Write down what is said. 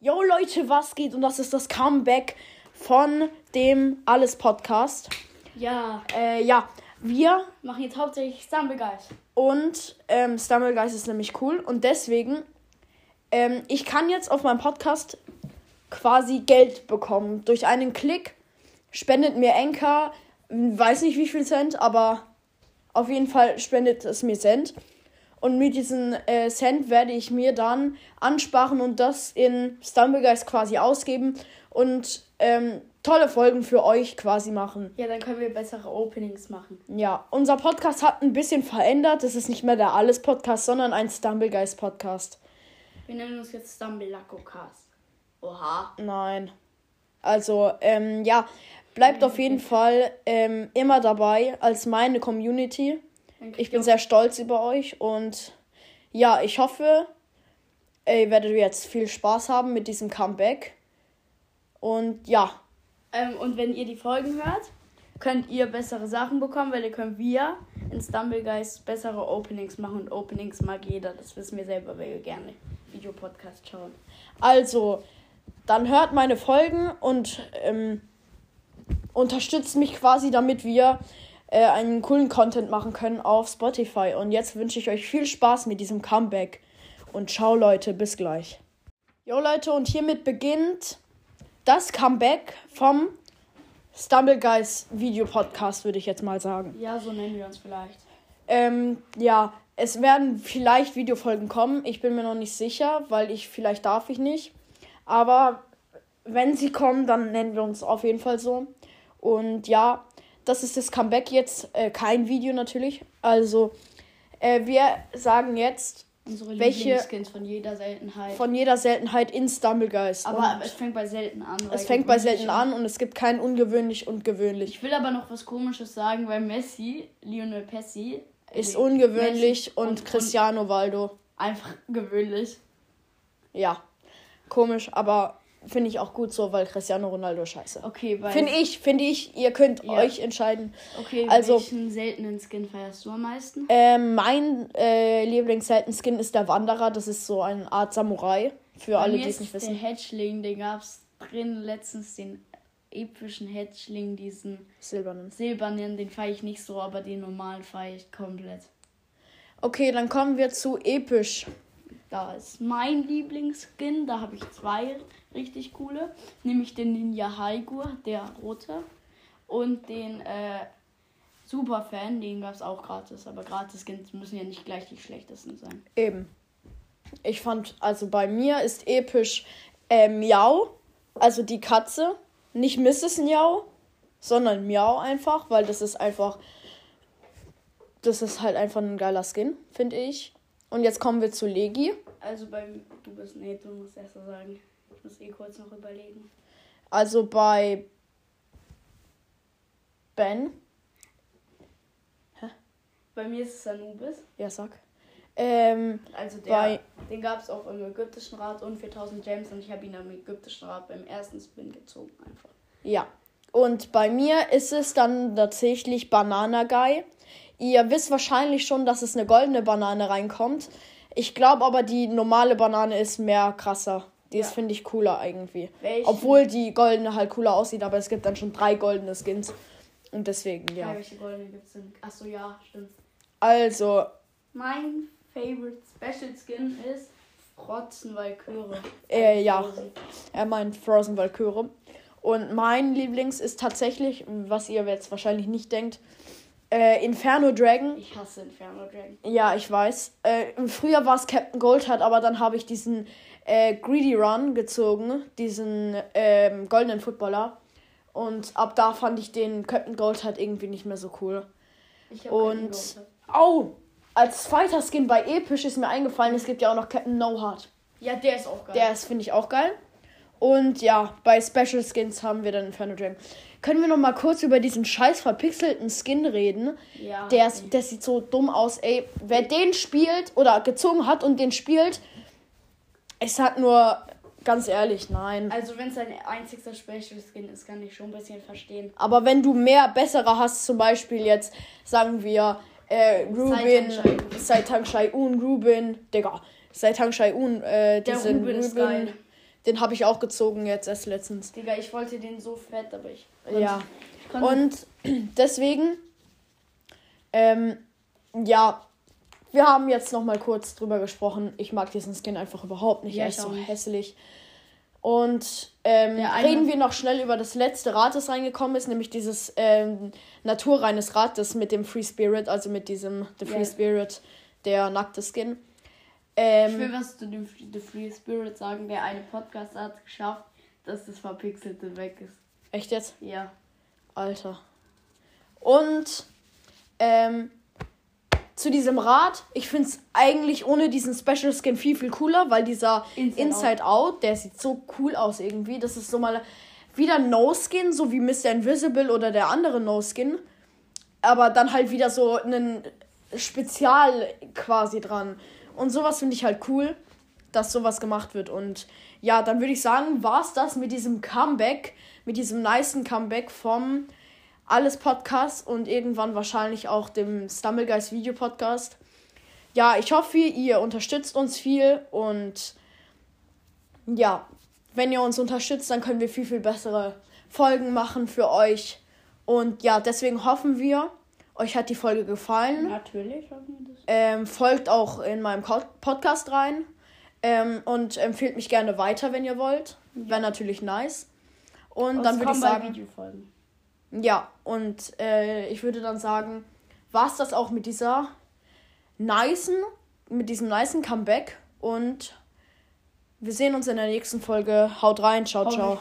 Yo Leute, was geht? Und das ist das Comeback von dem Alles Podcast. Ja, Äh, ja, wir machen jetzt hauptsächlich Stumblegeist. und ähm, Stumblegeist ist nämlich cool und deswegen, ähm, ich kann jetzt auf meinem Podcast quasi Geld bekommen. Durch einen Klick spendet mir Enka, weiß nicht wie viel Cent, aber auf jeden Fall spendet es mir Cent. Und mit diesen äh, Cent werde ich mir dann ansparen und das in Stumblegeist quasi ausgeben und ähm, tolle Folgen für euch quasi machen. Ja, dann können wir bessere Openings machen. Ja, unser Podcast hat ein bisschen verändert. Es ist nicht mehr der Alles-Podcast, sondern ein Stumblegeist-Podcast. Wir nennen uns jetzt Stumblelacko-Cast. Oha. Nein. Also, ähm, ja, bleibt auf jeden Fall ähm, immer dabei als meine Community. Ich bin ihr- sehr stolz über euch und ja, ich hoffe, ihr werdet jetzt viel Spaß haben mit diesem Comeback. Und ja, ähm, und wenn ihr die Folgen hört, könnt ihr bessere Sachen bekommen, weil dann können wir in Stumblegeist bessere Openings machen. Und Openings mag jeder. Das wissen wir selber, weil wir gerne Videopodcast schauen. Also, dann hört meine Folgen und ähm, unterstützt mich quasi, damit wir äh, einen coolen Content machen können auf Spotify. Und jetzt wünsche ich euch viel Spaß mit diesem Comeback. Und ciao Leute, bis gleich. Jo Leute, und hiermit beginnt das Comeback vom Stumbleguys Videopodcast, würde ich jetzt mal sagen. Ja, so nennen wir uns vielleicht. Ähm, ja, es werden vielleicht Videofolgen kommen. Ich bin mir noch nicht sicher, weil ich vielleicht darf ich nicht. Aber wenn sie kommen, dann nennen wir uns auf jeden Fall so. Und ja, das ist das Comeback jetzt. Äh, kein Video natürlich. Also, äh, wir sagen jetzt Unsere Welche- Lieblingsskins von jeder Seltenheit. von jeder Seltenheit in Stumblegeist. aber Und es fängt bei selten an. es fängt bei selten an und es gibt kein ungewöhnlich und gewöhnlich. Ich will aber noch was Komisches sagen, weil Messi, Lionel Messi, Ist nee, ungewöhnlich Messi und, Cristiano Waldo. einfach gewöhnlich. Ja, komisch, aber finde ich auch gut so, weil Cristiano Ronaldo scheiße. Okay, weil. Finde ich, finde ich, ihr könnt Ja. euch entscheiden. Okay, Also- welchen seltenen Skin feierst du am meisten? Ähm, mein äh, Lieblings-Selten-Skin ist der Wanderer. Das ist so eine Art Samurai. Für Bei alle, die es nicht Der wissen. Hedgling, den gab's drin letztens, den epischen Hedgling, diesen Silbernen. silbernen, den feiere ich nicht so, aber den normalen feiere ich komplett. Okay, dann kommen wir zu episch. Da ist mein Lieblingsskin, da habe ich zwei richtig coole, nämlich den Ninja Haigur, der rote, und den äh, Superfan, den gab es auch gratis, aber gratis Skins müssen ja nicht gleich die schlechtesten sein. Eben. Ich fand, also bei mir ist episch äh, Miau, also die Katze. Nicht Mrs. Miau, sondern Miau einfach, weil das ist einfach. Das ist halt einfach ein geiler Skin, finde ich. Und jetzt kommen wir zu Legi. Also beim, du bist, nee, du musst erst mal sagen, ich muss eh kurz noch überlegen. Also bei Ben. Bei mir ist es Anubis, Ja, sag. Ähm, also der, Bei- den gab es auch im ägyptischen Rat und 4000 Gems und ich habe ihn am ägyptischen Rat beim ersten Spin gezogen einfach. ja. Und bei mir ist es dann tatsächlich Banana Guy. Ihr wisst wahrscheinlich schon, dass es eine goldene Banane reinkommt. Ich glaube aber, die normale Banane ist mehr krasser. Die ist, Ja. finde ich, cooler irgendwie. Welchen? Obwohl die goldene halt cooler aussieht, aber es gibt dann schon drei goldene Skins. Und deswegen, Ja. ja. welche goldene gibt es denn? Achso, ja, stimmt. Also, Mein favorite Special Skin ist Frotzen Valkyrie. Äh, ja. Er meint Frozen Valkyrie. Und mein Lieblings ist tatsächlich, was ihr jetzt wahrscheinlich nicht denkt, äh, Inferno Dragon. Ich hasse Inferno Dragon. Ja, ich weiß. Äh, früher war es Captain Goldheart, aber dann habe ich diesen äh, Greedy Run gezogen, diesen ähm, goldenen Footballer. Und ab da fand ich den Captain Goldheart irgendwie nicht mehr so cool. Ich Und-. Oh, als zweiter Skin bei Episch ist mir eingefallen, es gibt ja auch noch Captain No Heart. Ja, der ist auch geil. Der ist, finde ich, auch geil. Und ja, bei Special Skins haben wir dann Inferno Dragon. Können wir noch mal kurz über diesen scheiß verpixelten Skin reden? ja, Der, der sieht so dumm aus, ey. Wer den spielt oder gezogen hat und den spielt, ich sag nur ganz ehrlich, nein. Also wenn es ein einzigster Special Skin ist, kann ich schon ein bisschen verstehen. Aber wenn du mehr bessere hast, zum Beispiel jetzt, sagen wir, äh, Rubin, Saitang Shaiun, Rubin, Digga, Saitang Shaiun, äh, Der diesen Ruben ist geil. Den habe ich auch gezogen jetzt erst letztens. Digga, ich wollte den so fett, aber ich. Ja. ich konnte- Und deswegen, ähm, ja, wir haben jetzt noch mal kurz drüber gesprochen. Ich mag diesen Skin einfach überhaupt nicht. Ja, er ist so nicht. hässlich. Und ähm, reden wir noch schnell über das letzte Rad, das reingekommen ist, nämlich dieses ähm, naturreines Rad, das mit dem Free Spirit, also mit diesem The Free Ja. Spirit, der nackte Skin. Ich Ähm, will was zu dem The Free Spirit sagen. Der eine Podcast hat geschafft, dass das Verpixelte weg ist. echt jetzt? Ja. Alter. Und ähm, zu diesem Rad, ich finde es eigentlich ohne diesen Special Skin viel, viel cooler, weil dieser Inside Inside, Out. der sieht so cool aus irgendwie. Das ist so mal wieder No Skin, so wie Mr. Invisible oder der andere No Skin. Aber dann halt wieder so ein Spezial quasi dran. Und sowas finde ich halt cool, dass sowas gemacht wird. Und ja, dann würde ich sagen, war es das mit diesem Comeback, mit diesem nicen Comeback vom Alles Podcast und irgendwann wahrscheinlich auch dem Stumbleguys Video Podcast. Ja, ich hoffe, ihr unterstützt uns viel und ja, wenn ihr uns unterstützt, dann können wir viel, viel bessere Folgen machen für euch. Und ja, deswegen hoffen wir, euch hat die Folge gefallen. Natürlich haben wir das. Ähm, folgt auch in meinem Podcast rein. Ähm, und empfehlt mich gerne weiter, wenn ihr wollt. Wäre natürlich nice. Und dann würde ich sagen. Videofolgen. Ja, und äh, ich würde dann sagen, war es das auch mit dieser nicen, mit diesem nicen Comeback. Und wir sehen uns in der nächsten Folge. Haut rein, ciao, ciao.